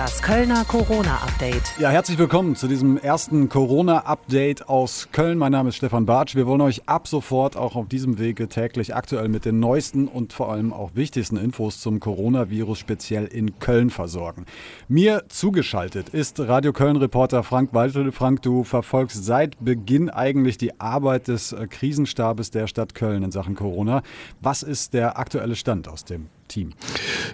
Das Kölner Corona-Update. Ja, herzlich willkommen zu diesem ersten Corona-Update aus Köln. Mein Name ist Stefan Bartsch. Wir wollen euch ab sofort auch auf diesem Wege täglich aktuell mit den neuesten und vor allem auch wichtigsten Infos zum Coronavirus speziell in Köln versorgen. Mir zugeschaltet ist Radio Köln-Reporter Frank Waltel. Frank, du verfolgst seit Beginn eigentlich die Arbeit des äh, Krisenstabes der Stadt Köln in Sachen Corona. Was ist der aktuelle Stand aus dem Team?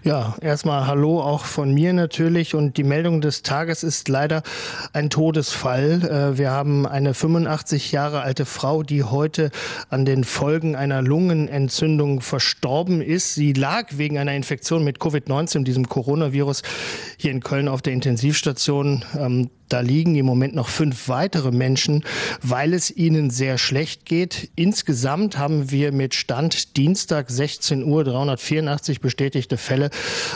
Ja, erstmal Hallo auch von mir natürlich. Und die Meldung des Tages ist leider ein Todesfall. Äh, wir haben eine 85 Jahre alte Frau, die heute an den Folgen einer Lungenentzündung verstorben ist. Sie lag wegen einer Infektion mit Covid-19, diesem Coronavirus, hier in Köln auf der Intensivstation. Da liegen im Moment noch fünf weitere Menschen, weil es ihnen sehr schlecht geht. Insgesamt haben wir mit Stand Dienstag 16 Uhr 384 bestätigte Fälle.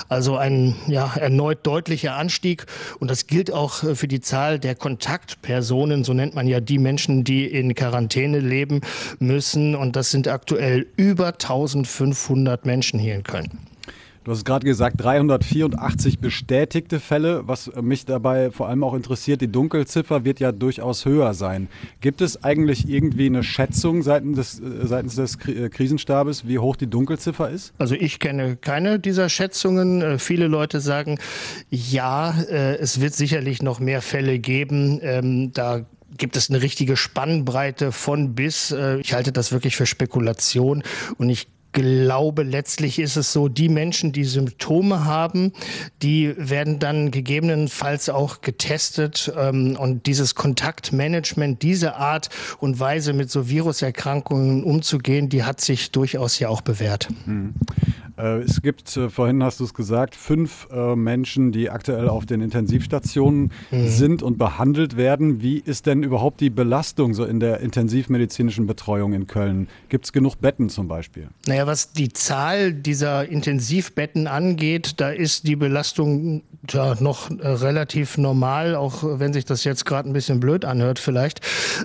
Also ein ja, erneut deutlicher Anstieg. Und das gilt auch äh, für die Zahl der Kontaktpersonen. So nennt man ja die Menschen, die in Quarantäne leben müssen. Und das sind aktuell über 1500 Menschen hier in Köln. Du hast gerade gesagt, 384 bestätigte Fälle. Was mich dabei vor allem auch interessiert, die Dunkelziffer wird ja durchaus höher sein. Gibt es eigentlich irgendwie eine Schätzung seitens des, äh, seitens des äh, Krisenstabes, wie hoch die Dunkelziffer ist? Also ich kenne keine dieser Schätzungen. Äh, viele Leute sagen, ja, es wird sicherlich noch mehr Fälle geben. Ähm, da gibt es eine richtige Spannbreite von bis. Ich halte das wirklich für Spekulation und ich glaube, letztlich ist es so, die Menschen, die Symptome haben, die werden dann gegebenenfalls auch getestet ähm, und dieses Kontaktmanagement, diese Art und Weise mit so Viruserkrankungen umzugehen, die hat sich durchaus ja auch bewährt. Hm. Äh, es gibt, äh, vorhin hast du es gesagt, fünf äh, Menschen, die aktuell auf den Intensivstationen mhm. sind und behandelt werden. Wie ist denn überhaupt die Belastung so in der intensivmedizinischen Betreuung in Köln? Gibt es genug Betten zum Beispiel? Naja, was die Zahl dieser Intensivbetten angeht, da ist die Belastung ja, noch relativ normal, auch wenn sich das jetzt gerade ein bisschen blöd anhört vielleicht.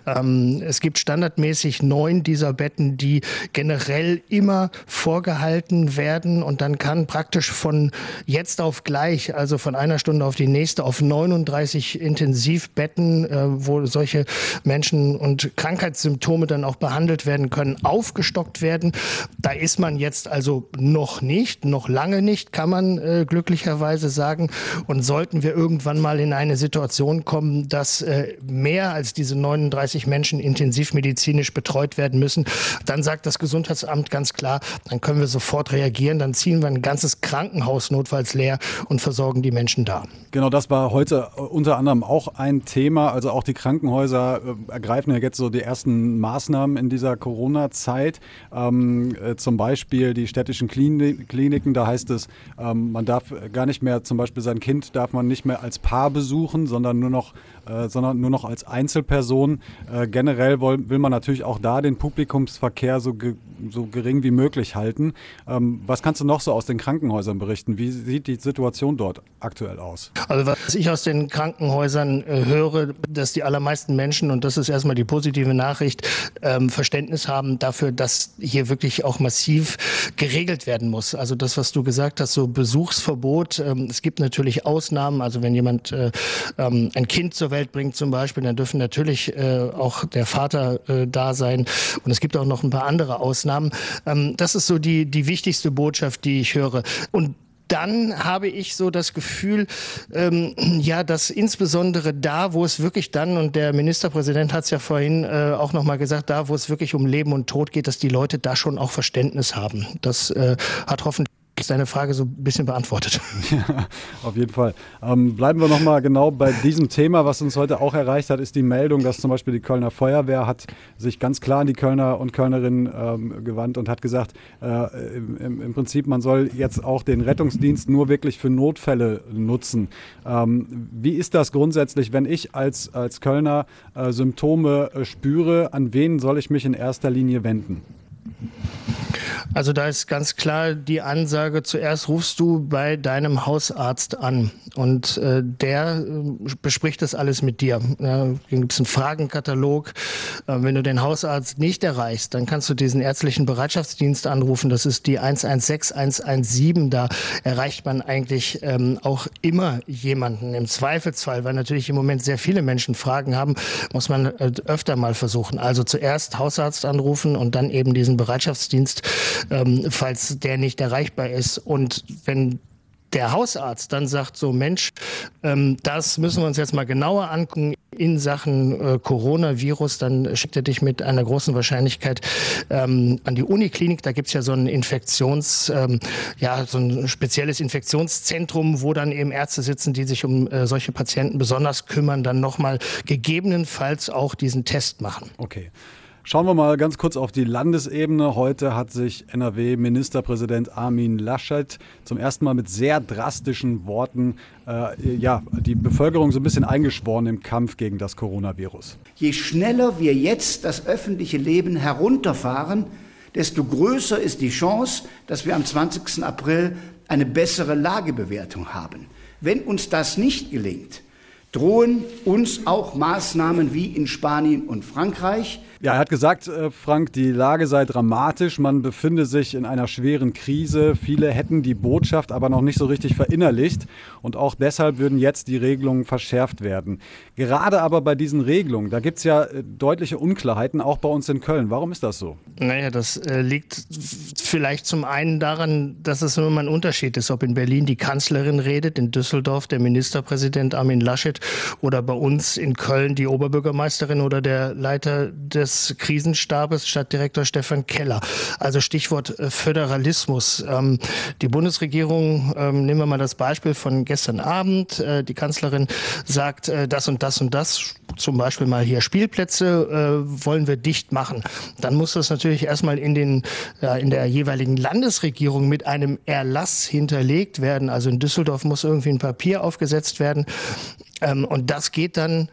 Ähm, es gibt standardmäßig neun dieser Betten, die generell immer vorgehalten werden werden und dann kann praktisch von jetzt auf gleich, also von einer Stunde auf die nächste, auf 39 Intensivbetten, äh, wo solche Menschen und Krankheitssymptome dann auch behandelt werden können, aufgestockt werden. Da ist man jetzt also noch nicht, noch lange nicht, kann man äh, glücklicherweise sagen. Und sollten wir irgendwann mal in eine Situation kommen, dass äh, mehr als diese 39 Menschen intensivmedizinisch betreut werden müssen, dann sagt das Gesundheitsamt ganz klar, dann können wir sofort reagieren dann ziehen wir ein ganzes Krankenhaus notfalls leer und versorgen die Menschen da. Genau, das war heute äh, unter anderem auch ein Thema. Also auch die Krankenhäuser äh, ergreifen ja jetzt so die ersten Maßnahmen in dieser Corona-Zeit. Ähm, äh, zum Beispiel die städtischen Kliniken, da heißt es, ähm, man darf gar nicht mehr, zum Beispiel sein Kind darf man nicht mehr als Paar besuchen, sondern nur noch, äh, sondern nur noch als Einzelperson. Äh, generell will, will man natürlich auch da den Publikumsverkehr so, ge so gering wie möglich halten. Ähm, was kannst du noch so aus den Krankenhäusern berichten? Wie sieht die Situation dort aktuell aus? Also was ich aus den Krankenhäusern äh, höre, dass die allermeisten Menschen, und das ist erstmal die positive Nachricht, ähm, Verständnis haben dafür, dass hier wirklich auch massiv geregelt werden muss. Also das, was du gesagt hast, so Besuchsverbot. Ähm, es gibt natürlich Ausnahmen. Also wenn jemand äh, ähm, ein Kind zur Welt bringt zum Beispiel, dann dürfen natürlich äh, auch der Vater äh, da sein. Und es gibt auch noch ein paar andere Ausnahmen. Ähm, das ist so die, die wichtigste Botschaft die ich höre. Und dann habe ich so das Gefühl, ähm, ja, dass insbesondere da, wo es wirklich dann, und der Ministerpräsident hat es ja vorhin äh, auch nochmal gesagt, da, wo es wirklich um Leben und Tod geht, dass die Leute da schon auch Verständnis haben. Das äh, hat hoffentlich deine Frage so ein bisschen beantwortet. Ja, auf jeden Fall. Ähm, bleiben wir nochmal genau bei diesem Thema. Was uns heute auch erreicht hat, ist die Meldung, dass zum Beispiel die Kölner Feuerwehr hat sich ganz klar an die Kölner und Kölnerinnen ähm, gewandt und hat gesagt, äh, im, im, Prinzip, man soll jetzt auch den Rettungsdienst nur wirklich für Notfälle nutzen. Ähm, wie ist das grundsätzlich, wenn ich als, als Kölner äh, Symptome äh, spüre, an wen soll ich mich in erster Linie wenden? Also da ist ganz klar die Ansage, zuerst rufst du bei deinem Hausarzt an und äh, der äh, bespricht das alles mit dir. Ja, gibt es einen Fragenkatalog. Äh, wenn du den Hausarzt nicht erreichst, dann kannst du diesen ärztlichen Bereitschaftsdienst anrufen. Das ist die 116 117. Da erreicht man eigentlich ähm, auch immer jemanden. Im Zweifelsfall, weil natürlich im Moment sehr viele Menschen Fragen haben, muss man äh, öfter mal versuchen. Also zuerst Hausarzt anrufen und dann eben diesen Bereitschaftsdienst, ähm, falls der nicht erreichbar ist. Und wenn der Hausarzt dann sagt, so Mensch, ähm, das müssen wir uns jetzt mal genauer angucken in Sachen äh, Coronavirus, dann schickt er dich mit einer großen Wahrscheinlichkeit ähm, an die Uniklinik. Da gibt's ja so ein Infektions, ähm, ja, so ein spezielles Infektionszentrum, wo dann eben Ärzte sitzen, die sich um äh, solche Patienten besonders kümmern, dann nochmal gegebenenfalls auch diesen Test machen. Okay. Schauen wir mal ganz kurz auf die Landesebene. Heute hat sich NRW-Ministerpräsident Armin Laschet zum ersten Mal mit sehr drastischen Worten äh, ja, die Bevölkerung so ein bisschen eingeschworen im Kampf gegen das Coronavirus. Je schneller wir jetzt das öffentliche Leben herunterfahren, desto größer ist die Chance, dass wir am 20. April eine bessere Lagebewertung haben. Wenn uns das nicht gelingt, drohen uns auch Maßnahmen wie in Spanien und Frankreich, ja, er hat gesagt, äh, Frank, die Lage sei dramatisch, man befinde sich in einer schweren Krise. Viele hätten die Botschaft aber noch nicht so richtig verinnerlicht und auch deshalb würden jetzt die Regelungen verschärft werden. Gerade aber bei diesen Regelungen, da gibt es ja äh, deutliche Unklarheiten, auch bei uns in Köln. Warum ist das so? Naja, das äh, liegt vielleicht zum einen daran, dass es immer ein Unterschied ist, ob in Berlin die Kanzlerin redet, in Düsseldorf der Ministerpräsident Armin Laschet oder bei uns in Köln die Oberbürgermeisterin oder der Leiter des Krisenstabes Stadtdirektor Stefan Keller. Also Stichwort äh, Föderalismus. Ähm, die Bundesregierung, ähm, nehmen wir mal das Beispiel von gestern Abend, äh, die Kanzlerin sagt äh, das und das und das, zum Beispiel mal hier Spielplätze wollen wir dicht machen. Dann muss das natürlich erstmal in, den, in der jeweiligen Landesregierung mit einem Erlass hinterlegt werden. Also in Düsseldorf muss irgendwie ein Papier aufgesetzt werden. Ähm, und das geht dann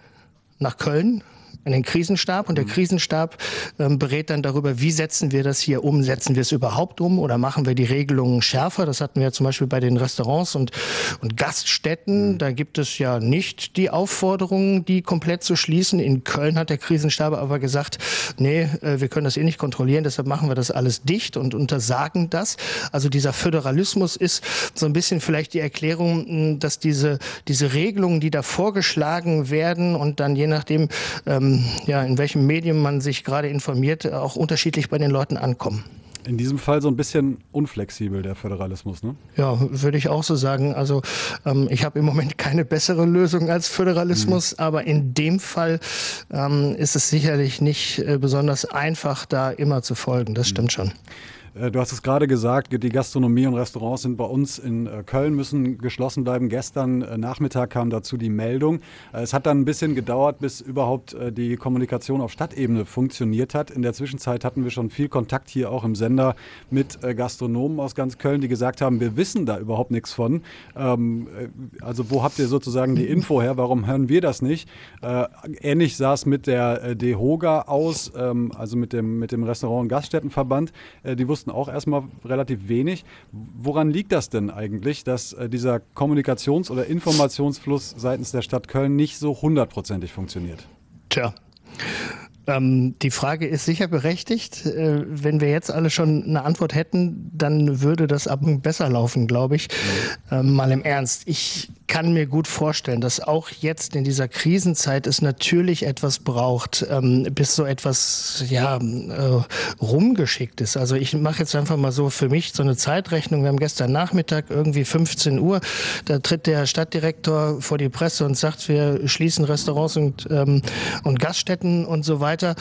nach Köln, in den Krisenstab und der mhm. Krisenstab ähm, berät dann darüber, wie setzen wir das hier um, setzen wir es überhaupt um oder machen wir die Regelungen schärfer. Das hatten wir zum Beispiel bei den Restaurants und, und Gaststätten. Mhm. Da gibt es ja nicht die Aufforderung, die komplett zu schließen. In Köln hat der Krisenstab aber gesagt, nee, äh, wir können das eh nicht kontrollieren, deshalb machen wir das alles dicht und untersagen das. Also dieser Föderalismus ist so ein bisschen vielleicht die Erklärung, dass diese, diese Regelungen, die da vorgeschlagen werden und dann je nachdem, ähm, ja, in welchem Medium man sich gerade informiert, auch unterschiedlich bei den Leuten ankommen. In diesem Fall so ein bisschen unflexibel, der Föderalismus, ne? Ja, würde ich auch so sagen. Also ähm, ich habe im Moment keine bessere Lösung als Föderalismus, mhm. aber in dem Fall ähm, ist es sicherlich nicht äh, besonders einfach, da immer zu folgen. Das mhm. stimmt schon. Äh, du hast es gerade gesagt, die Gastronomie und Restaurants sind bei uns in äh, Köln, müssen geschlossen bleiben. Gestern äh, Nachmittag kam dazu die Meldung. Es hat dann ein bisschen gedauert, bis überhaupt die Kommunikation auf Stadtebene funktioniert hat. In der Zwischenzeit hatten wir schon viel Kontakt hier auch im Sender mit Gastronomen aus ganz Köln, die gesagt haben, wir wissen da überhaupt nichts von. Ähm, also wo habt ihr sozusagen die Info her? Warum hören wir das nicht? Ähnlich sah es mit der DEHOGA aus, ähm, also mit dem, mit dem Restaurant- und Gaststättenverband. Die wussten wussten auch erstmal relativ wenig. Woran liegt das denn eigentlich, dass äh, dieser Kommunikations- oder Informationsfluss seitens der Stadt Köln nicht so hundertprozentig funktioniert? Tja. Ähm, die Frage ist sicher berechtigt. Äh, wenn wir jetzt alle schon eine Antwort hätten, dann würde das ab besser laufen, glaube ich. Mhm. Ähm, mal im Ernst. Ich kann mir gut vorstellen, dass auch jetzt in dieser Krisenzeit es natürlich etwas braucht, ähm, bis so etwas ja äh, rumgeschickt ist. Also ich mache jetzt einfach mal so für mich so eine Zeitrechnung. Wir haben gestern Nachmittag irgendwie 15 Uhr, da tritt der Stadtdirektor vor die Presse und sagt, wir schließen Restaurants und, ähm, und Gaststätten und so weiter.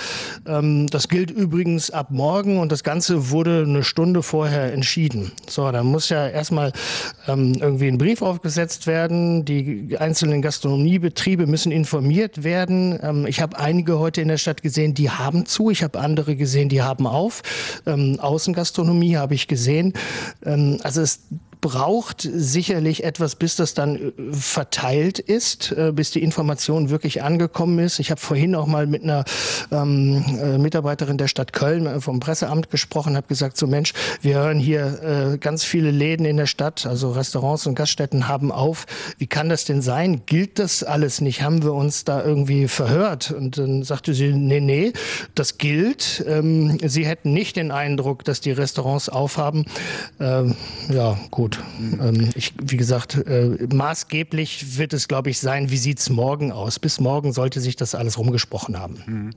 Ähm, das gilt übrigens ab morgen und das Ganze wurde eine Stunde vorher entschieden. So, da muss ja erstmal ähm, irgendwie ein Brief aufgesetzt werden die einzelnen Gastronomiebetriebe müssen informiert werden. Ähm, ich habe einige heute in der Stadt gesehen, die haben zu. Ich habe andere gesehen, die haben auf. Ähm, Außengastronomie habe ich gesehen. Ähm, also es braucht sicherlich etwas, bis das dann äh, verteilt ist, äh, bis die Information wirklich angekommen ist. Ich habe vorhin auch mal mit einer ähm, äh, Mitarbeiterin der Stadt Köln vom Presseamt gesprochen, habe gesagt, so Mensch, wir hören hier äh, ganz viele Läden in der Stadt, also Restaurants und Gaststätten haben auf. Wie kann das denn sein? Gilt das alles nicht? Haben wir uns da irgendwie verhört? Und dann sagte sie, nee, nee, das gilt. Ähm, sie hätten nicht den Eindruck, dass die Restaurants aufhaben. Ähm, ja, gut. Ähm, ich, wie gesagt, äh, maßgeblich wird es, glaube ich, sein, wie sieht es morgen aus. Bis morgen sollte sich das alles rumgesprochen haben. Mhm.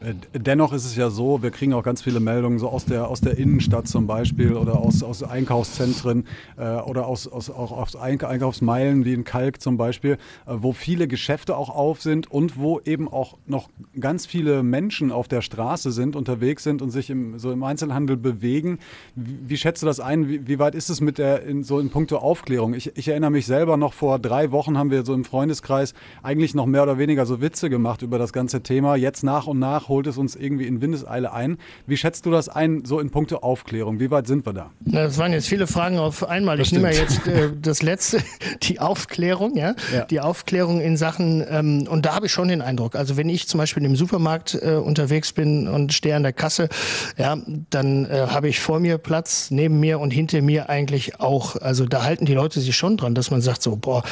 Äh, dennoch ist es ja so, wir kriegen auch ganz viele Meldungen so aus der, aus der Innenstadt zum Beispiel oder aus, aus Einkaufszentren äh, oder aus, aus, auch aus Einkaufsmeilen wie in Kalk zum Beispiel, äh, wo viele Geschäfte auch auf sind und wo eben auch noch ganz viele Menschen auf der Straße sind, unterwegs sind und sich im, so im Einzelhandel bewegen. Wie, wie schätzt du das ein? Wie, wie, weit ist es mit der in, so in puncto Aufklärung? Ich, ich erinnere mich selber noch vor drei Wochen haben wir so im Freundeskreis eigentlich noch mehr oder weniger so Witze gemacht über das ganze Thema. Jetzt nach und nach holt es uns irgendwie in Windeseile ein. Wie schätzt du das ein, so in puncto Aufklärung? Wie weit sind wir da? Das waren jetzt viele Fragen auf einmal. Das ich nehme jetzt äh, das letzte, die Aufklärung, ja? ja. Die Aufklärung in Sachen, ähm, und da habe ich schon den Eindruck, also wenn ich zum Beispiel im Supermarkt äh, unterwegs bin und stehe an der Kasse, ja, dann äh, habe ich vor mir Platz, neben mir und hinter mir eigentlich auch. Also da halten die Leute sich schon dran, dass man sagt so, boah,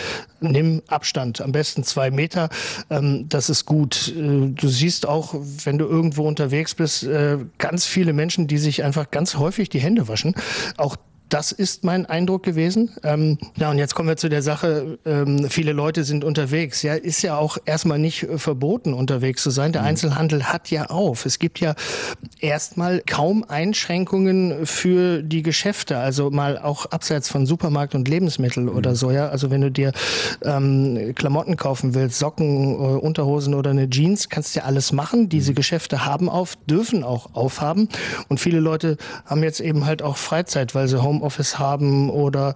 nimm Abstand, am besten zwei Meter, ähm, das ist gut. Äh, du siehst auch, wenn du irgendwo unterwegs bist, äh, ganz viele Menschen, die sich einfach ganz häufig die Hände waschen. Auch das ist mein Eindruck gewesen. Ähm, ja, und jetzt kommen wir zu der Sache, ähm, viele Leute sind unterwegs. Ja, ist ja auch erstmal nicht äh, verboten, unterwegs zu sein. Der mhm. Einzelhandel hat ja auf. Es gibt ja erstmal kaum Einschränkungen für die Geschäfte. Also mal auch abseits von Supermarkt und Lebensmittel mhm. oder so. Ja, also wenn du dir ähm, Klamotten kaufen willst, Socken, äh, Unterhosen oder eine Jeans, kannst du ja alles machen. Diese mhm. Geschäfte haben auf, dürfen auch aufhaben. Und viele Leute haben jetzt eben halt auch Freizeit, weil sie Home Homeoffice haben oder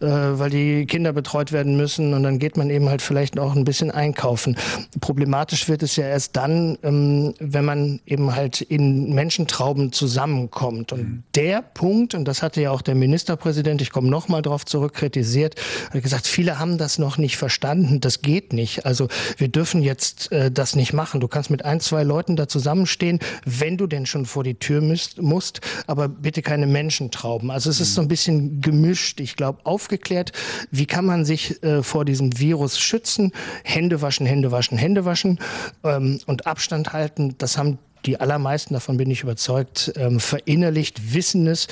äh, weil die Kinder betreut werden müssen und dann geht man eben halt vielleicht auch ein bisschen einkaufen. Problematisch wird es ja erst dann, ähm, wenn man eben halt in Menschentrauben zusammenkommt. Und mhm. der Punkt, und das hatte ja auch der Ministerpräsident, ich komme nochmal darauf zurück, kritisiert, hat gesagt, viele haben das noch nicht verstanden, das geht nicht. Also wir dürfen jetzt äh, das nicht machen. Du kannst mit ein, zwei Leuten da zusammenstehen, wenn du denn schon vor die Tür müsst, musst, aber bitte keine Menschentrauben. Also es ist so ein bisschen gemischt. Ich glaube, aufgeklärt, wie kann man sich äh, vor diesem Virus schützen? Hände waschen, Hände waschen, Hände waschen ähm, und Abstand halten. Das haben die allermeisten, davon bin ich überzeugt, ähm, verinnerlicht, wissen es.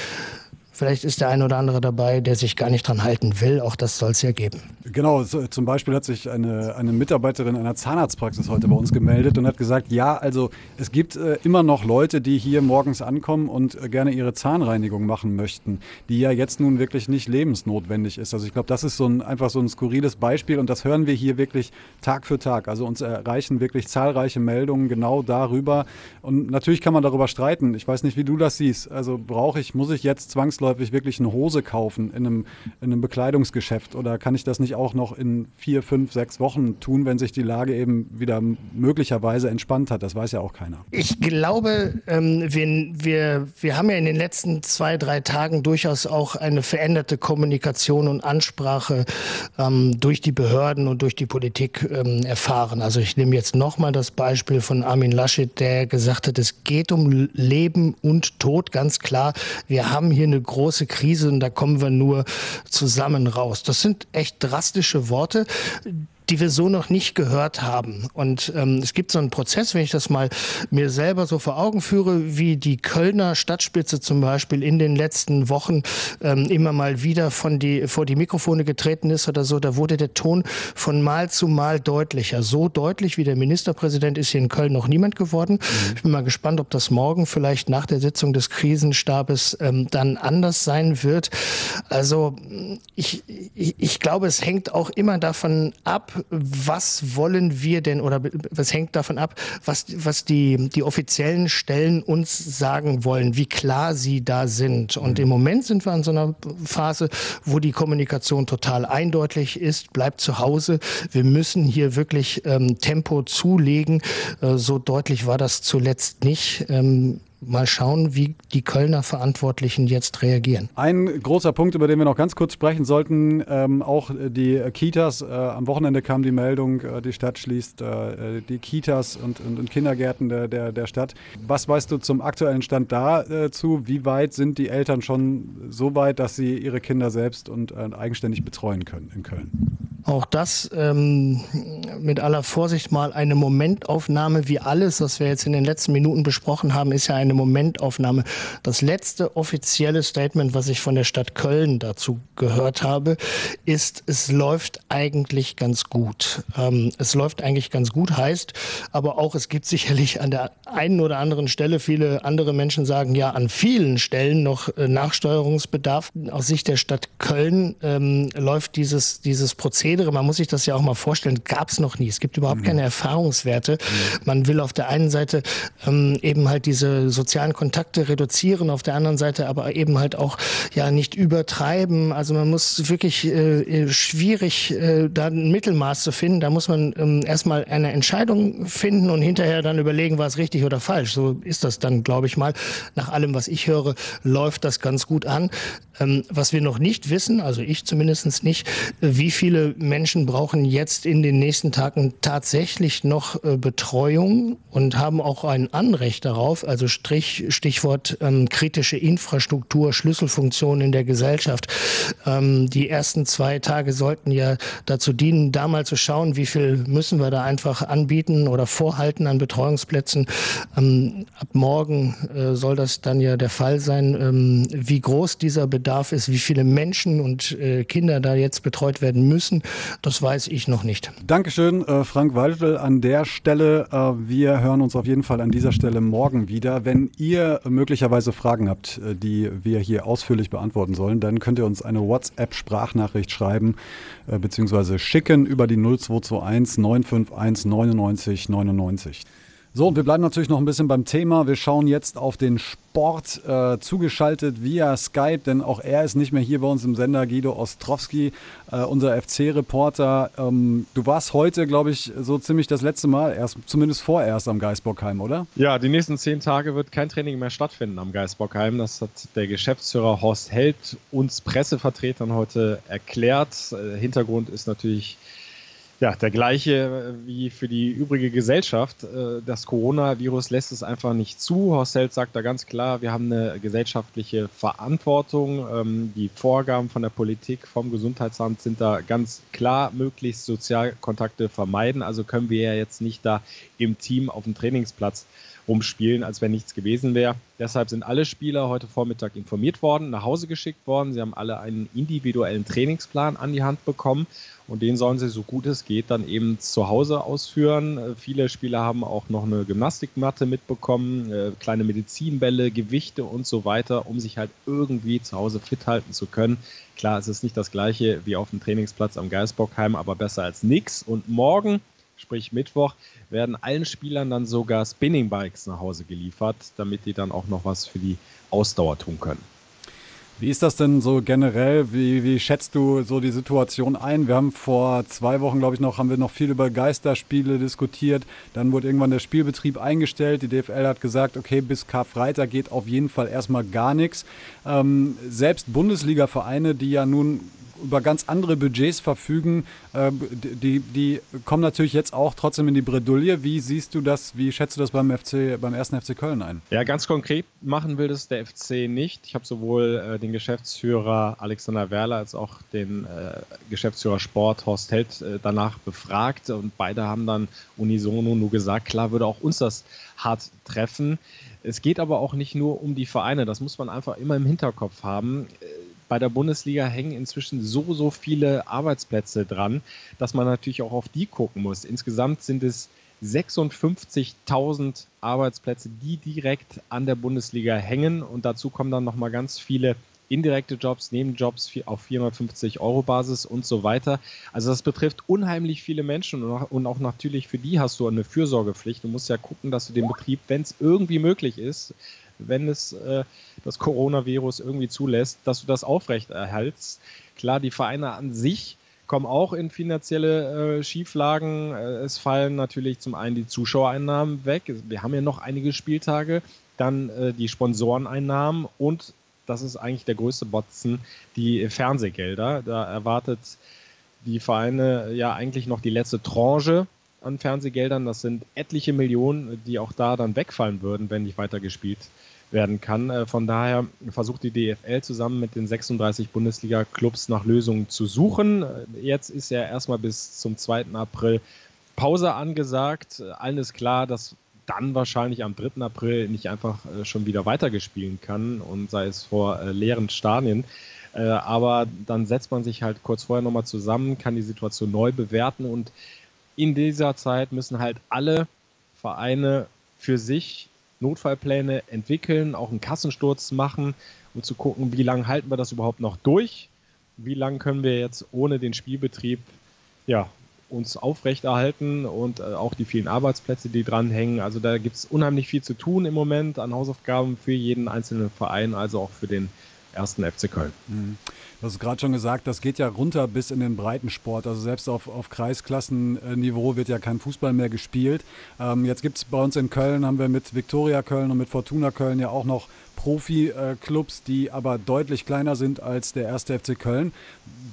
Vielleicht ist der eine oder andere dabei, der sich gar nicht dran halten will. Auch das soll es ja geben. Genau, so, zum Beispiel hat sich eine, eine Mitarbeiterin einer Zahnarztpraxis heute bei uns gemeldet und hat gesagt, ja, also es gibt äh, immer noch Leute, die hier morgens ankommen und äh, gerne ihre Zahnreinigung machen möchten, die ja jetzt nun wirklich nicht lebensnotwendig ist. Also ich glaube, das ist so ein, einfach so ein skurriles Beispiel und das hören wir hier wirklich Tag für Tag. Also uns erreichen wirklich zahlreiche Meldungen genau darüber. Und natürlich kann man darüber streiten. Ich weiß nicht, wie du das siehst. Also brauche ich, muss ich jetzt zwangsläufig zwangsläufig wirklich eine Hose kaufen in einem, in einem Bekleidungsgeschäft? Oder kann ich das nicht auch noch in vier, fünf, sechs Wochen tun, wenn sich die Lage eben wieder möglicherweise entspannt hat? Das weiß ja auch keiner. Ich glaube, ähm, wir, wir, wir haben ja in den letzten zwei, drei Tagen durchaus auch eine veränderte Kommunikation und Ansprache ähm, durch die Behörden und durch die Politik ähm, erfahren. Also ich nehme jetzt nochmal das Beispiel von Armin Laschet, der gesagt hat, es geht um Leben und Tod, ganz klar. Wir haben hier eine große Krise und da kommen wir nur zusammen raus. Das sind echt drastische Worte, die wir so noch nicht gehört haben. Und ähm, es gibt so einen Prozess, wenn ich das mal mir selber so vor Augen führe, wie die Kölner Stadtspitze zum Beispiel in den letzten Wochen ähm, immer mal wieder von die, vor die Mikrofone getreten ist oder so, da wurde der Ton von Mal zu Mal deutlicher. So deutlich wie der Ministerpräsident ist hier in Köln noch niemand geworden. Mhm. Ich bin mal gespannt, ob das morgen vielleicht nach der Sitzung des Krisenstabes ähm, dann anders sein wird. Also ich, ich, ich glaube, es hängt auch immer davon ab, was wollen wir denn oder was hängt davon ab, was, was die, die offiziellen Stellen uns sagen wollen, wie klar sie da sind. Und im Moment sind wir an so einer Phase, wo die Kommunikation total eindeutig ist, bleibt zu Hause. Wir müssen hier wirklich ähm, Tempo zulegen. Äh, so deutlich war das zuletzt nicht. Ähm, mal schauen, wie die Kölner Verantwortlichen jetzt reagieren. Ein großer Punkt, über den wir noch ganz kurz sprechen sollten, ähm, auch die Kitas. Äh, am Wochenende kam die Meldung, äh, die Stadt schließt äh, die Kitas und, und, und Kindergärten der, der, der, Stadt. Was weißt du zum aktuellen Stand dazu? Äh, wie weit sind die Eltern schon so weit, dass sie ihre Kinder selbst und äh, eigenständig betreuen können in Köln? Auch das ähm, mit aller Vorsicht mal eine Momentaufnahme, wie alles, was wir jetzt in den letzten Minuten besprochen haben, ist ja eine Momentaufnahme. Das letzte offizielle Statement, was ich von der Stadt Köln dazu gehört habe, ist, es läuft eigentlich ganz gut. Ähm, es läuft eigentlich ganz gut, heißt aber auch, es gibt sicherlich an der einen oder anderen Stelle, viele andere Menschen sagen ja an vielen Stellen noch äh, Nachsteuerungsbedarf. Aus Sicht der Stadt Köln ähm, läuft dieses, dieses Prozedere man muss sich das ja auch mal vorstellen, gab es noch nie. Es gibt überhaupt mhm. keine Erfahrungswerte. Mhm. Man will auf der einen Seite ähm, eben halt diese sozialen Kontakte reduzieren, auf der anderen Seite aber eben halt auch ja nicht übertreiben. Also man muss wirklich äh, äh schwierig äh, da ein Mittelmaß zu finden. Da muss man ähm, erstmal eine Entscheidung finden und hinterher dann überlegen, war es richtig oder falsch. So ist das dann, glaube ich mal. Nach allem, was ich höre, läuft das ganz gut an. Ähm, was wir noch nicht wissen, also ich zumindest nicht, wie viele Menschen brauchen jetzt in den nächsten Tagen tatsächlich noch äh, Betreuung und haben auch ein Anrecht darauf, also Strich, Stichwort ähm, kritische Infrastruktur, Schlüsselfunktionen in der Gesellschaft. Ähm, die ersten zwei Tage sollten ja dazu dienen, da mal zu schauen, wie viel müssen wir da einfach anbieten oder vorhalten an Betreuungsplätzen. Ähm, ab morgen äh, soll das dann ja der Fall sein. Ähm, wie groß dieser Bedarf ist, wie viele Menschen und äh, Kinder da jetzt betreut werden müssen, das weiß ich noch nicht. Dankeschön, äh, Frank Waldl, an der Stelle. Äh, wir hören uns auf jeden Fall an dieser Stelle morgen wieder. Wenn ihr möglicherweise Fragen habt, äh, die wir hier ausführlich beantworten sollen, dann könnt ihr uns eine WhatsApp-Sprachnachricht schreiben bzw. schicken über die 0221 951 99 99. So, und wir bleiben natürlich noch ein bisschen beim Thema. Wir schauen jetzt auf den Sport äh, zugeschaltet via Skype, denn auch er ist nicht mehr hier bei uns im Sender, Guido Ostrowski, äh, unser FC-Reporter. Ähm, du warst heute, glaube ich, so ziemlich das letzte Mal, erst, zumindest vorerst am Geisbockheim, oder? Ja, die nächsten zehn Tage wird kein Training mehr stattfinden am Geisbockheim. Das hat der Geschäftsführer Horst Held uns Pressevertretern heute erklärt. Äh, Hintergrund ist natürlich ja, der gleiche äh, wie für die übrige Gesellschaft. Äh, das Coronavirus lässt es einfach nicht zu. Horst Held sagt da ganz klar, wir haben eine gesellschaftliche Verantwortung. Ähm, die Vorgaben von der Politik, vom Gesundheitsamt sind da ganz klar, möglichst Sozialkontakte vermeiden. Also können wir ja jetzt nicht da im Team auf dem Trainingsplatz rumspielen, als wenn nichts gewesen wäre. Deshalb sind alle Spieler heute Vormittag informiert worden, nach Hause geschickt worden. Sie haben alle einen individuellen Trainingsplan an die Hand bekommen und den sollen sie so gut es geht dann eben zu Hause ausführen. Äh, viele Spieler haben auch noch eine Gymnastikmatte mitbekommen, äh, kleine Medizinbälle, Gewichte und so weiter, um sich halt irgendwie zu Hause fit halten zu können. Klar, es ist nicht das gleiche wie auf dem Trainingsplatz am Geisbockheim, aber besser als nichts. Und morgen, sprich Mittwoch, werden allen Spielern dann sogar Spinning Bikes nach Hause geliefert, damit die dann auch noch was für die Ausdauer tun können. Wie ist das denn so generell? Wie, wie schätzt du so die Situation ein? Wir haben vor zwei Wochen, glaube ich, noch, haben wir noch viel über Geisterspiele diskutiert. Dann wurde irgendwann der Spielbetrieb eingestellt. Die DFL hat gesagt, okay, bis Karfreitag geht auf jeden Fall erstmal gar nichts. Ähm, selbst Bundesliga-Vereine, die ja nun über ganz andere Budgets verfügen, äh, die, die kommen natürlich jetzt auch trotzdem in die Bredouille. Wie siehst du das, wie schätzt du das beim FC, beim ersten FC Köln ein? Ja, ganz konkret machen will das der FC nicht. Ich habe sowohl äh, den Geschäftsführer Alexander Werler als auch den äh, Geschäftsführer Sport Horst Held äh, danach befragt und beide haben dann unisono nur gesagt, klar würde auch uns das hart treffen. Es geht aber auch nicht nur um die Vereine, das muss man einfach immer im Hinterkopf haben bei der Bundesliga hängen inzwischen so, so viele Arbeitsplätze dran, dass man natürlich auch auf die gucken muss. Insgesamt sind es 56.000 Arbeitsplätze, die direkt an der Bundesliga hängen. Und dazu kommen dann nochmal ganz viele indirekte Jobs, Nebenjobs auf 450 Euro Basis und so weiter. Also das betrifft unheimlich viele Menschen und auch, natürlich für die hast du eine Fürsorgepflicht. Du musst ja gucken, dass du den Betrieb, wenn es irgendwie möglich ist, wenn es äh, das Coronavirus irgendwie zulässt, dass du das aufrechterhältst. Klar, die Vereine an sich kommen auch in finanzielle äh, Schieflagen. Äh, es fallen natürlich zum einen die Zuschauereinnahmen weg. Wir haben ja noch einige Spieltage. Dann äh, die Sponsoreneinnahmen und das ist eigentlich der größte Botzen, die Fernsehgelder. Da erwartet die Vereine ja eigentlich noch die letzte Tranche an Fernsehgeldern. Das sind etliche Millionen, die auch da dann wegfallen würden, wenn nicht weiter gespielt werden kann. Äh, von daher versucht die DFL zusammen mit den 36 Bundesliga-Clubs nach Lösungen zu suchen. Äh, jetzt ist ja erstmal bis zum 2. April Pause angesagt. Allen ist klar, dass dann wahrscheinlich am 3. April nicht einfach äh, schon wieder weitergespielt kann und sei es vor leeren Stadien. aber dann setzt man sich halt kurz vorher nochmal zusammen, kann die Situation neu bewerten und in dieser Zeit müssen halt alle Vereine für sich Notfallpläne entwickeln, auch einen Kassensturz machen, um zu gucken, wie lange halten wir das überhaupt noch durch? Wie lange können wir jetzt ohne den Spielbetrieb ja, uns aufrechterhalten und äh, auch die vielen Arbeitsplätze, die dranhängen. Also da gibt es unheimlich viel zu tun im Moment an Hausaufgaben für jeden einzelnen Verein, also auch für den ersten FC Köln. Du hast gerade schon gesagt, das geht ja runter bis in den Breitensport. Also selbst auf, auf Kreisklassenniveau wird ja kein Fußball mehr gespielt. Ähm, jetzt gibt es bei uns in Köln, haben wir mit Viktoria Köln und mit Fortuna Köln ja auch noch Profi-Clubs, die aber deutlich kleiner sind als der erste FC Köln.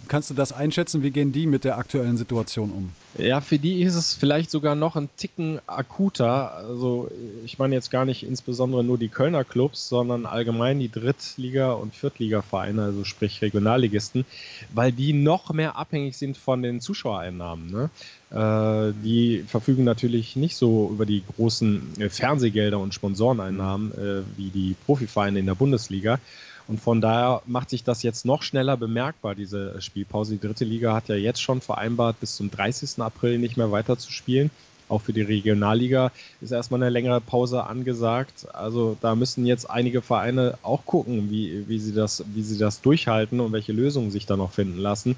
Kannst du das einschätzen? Wie gehen die mit der aktuellen Situation um? Ja, für die ist es vielleicht sogar noch ein Ticken akuter. Also ich meine jetzt gar nicht insbesondere nur die Kölner Clubs, sondern allgemein die Drittliga- und Viertliga-Vereine, also sprich Regionalligisten, weil die noch mehr abhängig sind von den Zuschauereinnahmen. Ne? Äh, die verfügen natürlich nicht so über die großen äh, Fernsehgelder und Sponsoreneinnahmen äh, wie die Profivereine in der Bundesliga. Und von daher macht sich das jetzt noch schneller bemerkbar, diese Spielpause. Die dritte Liga hat ja jetzt schon vereinbart, bis zum 30. April nicht mehr weiter zu spielen. Auch für die Regionalliga ist erstmal eine längere Pause angesagt. Also da müssen jetzt einige Vereine auch gucken, wie, wie, sie, das, wie sie das durchhalten und welche Lösungen sich da noch finden lassen.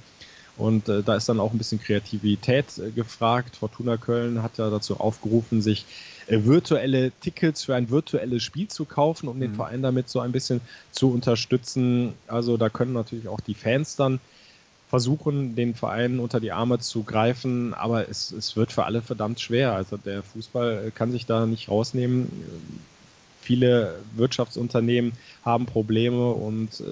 Und äh, da ist dann auch ein bisschen Kreativität äh, gefragt. Fortuna Köln hat ja dazu aufgerufen, sich äh, virtuelle Tickets für ein virtuelles Spiel zu kaufen, um mhm. den Verein damit so ein bisschen zu unterstützen. Also da können natürlich auch die Fans dann versuchen, den Verein unter die Arme zu greifen, aber es, es wird für alle verdammt schwer. Also der Fußball äh, kann sich da nicht rausnehmen. Viele Wirtschaftsunternehmen haben Probleme und äh,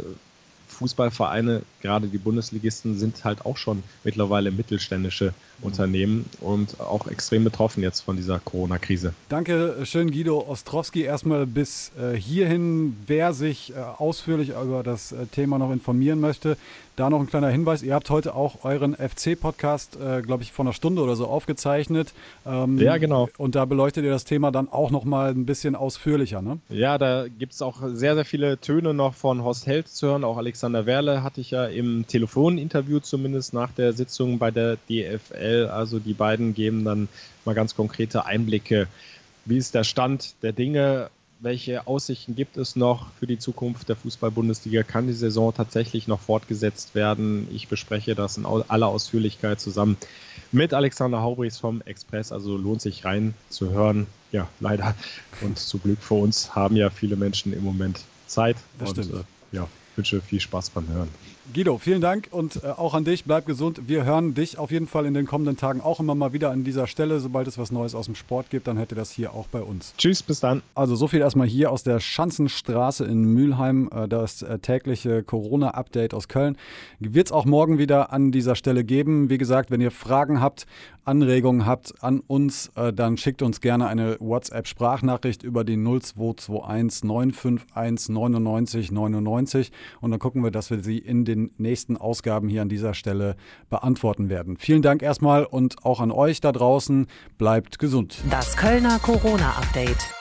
Fußballvereine, gerade die Bundesligisten, sind halt auch schon mittlerweile mittelständische. Unternehmen und auch extrem betroffen jetzt von dieser Corona-Krise. Danke schön, Guido Ostrowski. Erstmal bis äh, hierhin. Wer sich äh, ausführlich über das äh, Thema noch informieren möchte, da noch ein kleiner Hinweis. Ihr habt heute auch euren FC-Podcast, äh, glaube ich, vor einer Stunde oder so aufgezeichnet. Ähm, ja, genau. Und da beleuchtet ihr das Thema dann auch noch mal ein bisschen ausführlicher, ne? Ja, da gibt es auch sehr, sehr viele Töne noch von Horst Held zu hören. Auch Alexander Werle hatte ich ja im Telefoninterview zumindest nach der Sitzung bei der DFL. Also die beiden geben dann mal ganz konkrete Einblicke. Wie ist der Stand der Dinge? welche Aussichten gibt es noch für die Zukunft der Fußball-Bundesliga? Kann die Saison tatsächlich noch fortgesetzt werden? Ich bespreche das in aller Ausführlichkeit zusammen mit Alexander Haubrichs vom Express. Also lohnt sich rein zu hören. Ja, leider. Und zum Glück für uns haben ja viele Menschen im Moment Zeit. Das und, stimmt. Äh, ja, wünsche viel Spaß beim Hören. Guido, vielen Dank und äh, auch an dich. Bleib gesund. Wir hören dich auf jeden Fall in den kommenden Tagen auch immer mal wieder an dieser Stelle. Sobald es was Neues aus dem Sport gibt, dann hätte das hier auch bei uns. Tschüss, bis dann. Also so viel erstmal hier aus der Schanzenstraße in Mülheim. Äh, das äh, tägliche Corona-Update aus Köln. Wird es auch morgen wieder an dieser Stelle geben. Wie gesagt, wenn ihr Fragen habt, Anregungen habt an uns, äh, dann schickt uns gerne eine WhatsApp-Sprachnachricht über die 0221 951 99 99 und dann gucken wir, dass wir sie in den nächsten Ausgaben hier an dieser Stelle beantworten werden. Vielen Dank erstmal und auch an euch da draußen. Bleibt gesund. Das Kölner Corona-Update.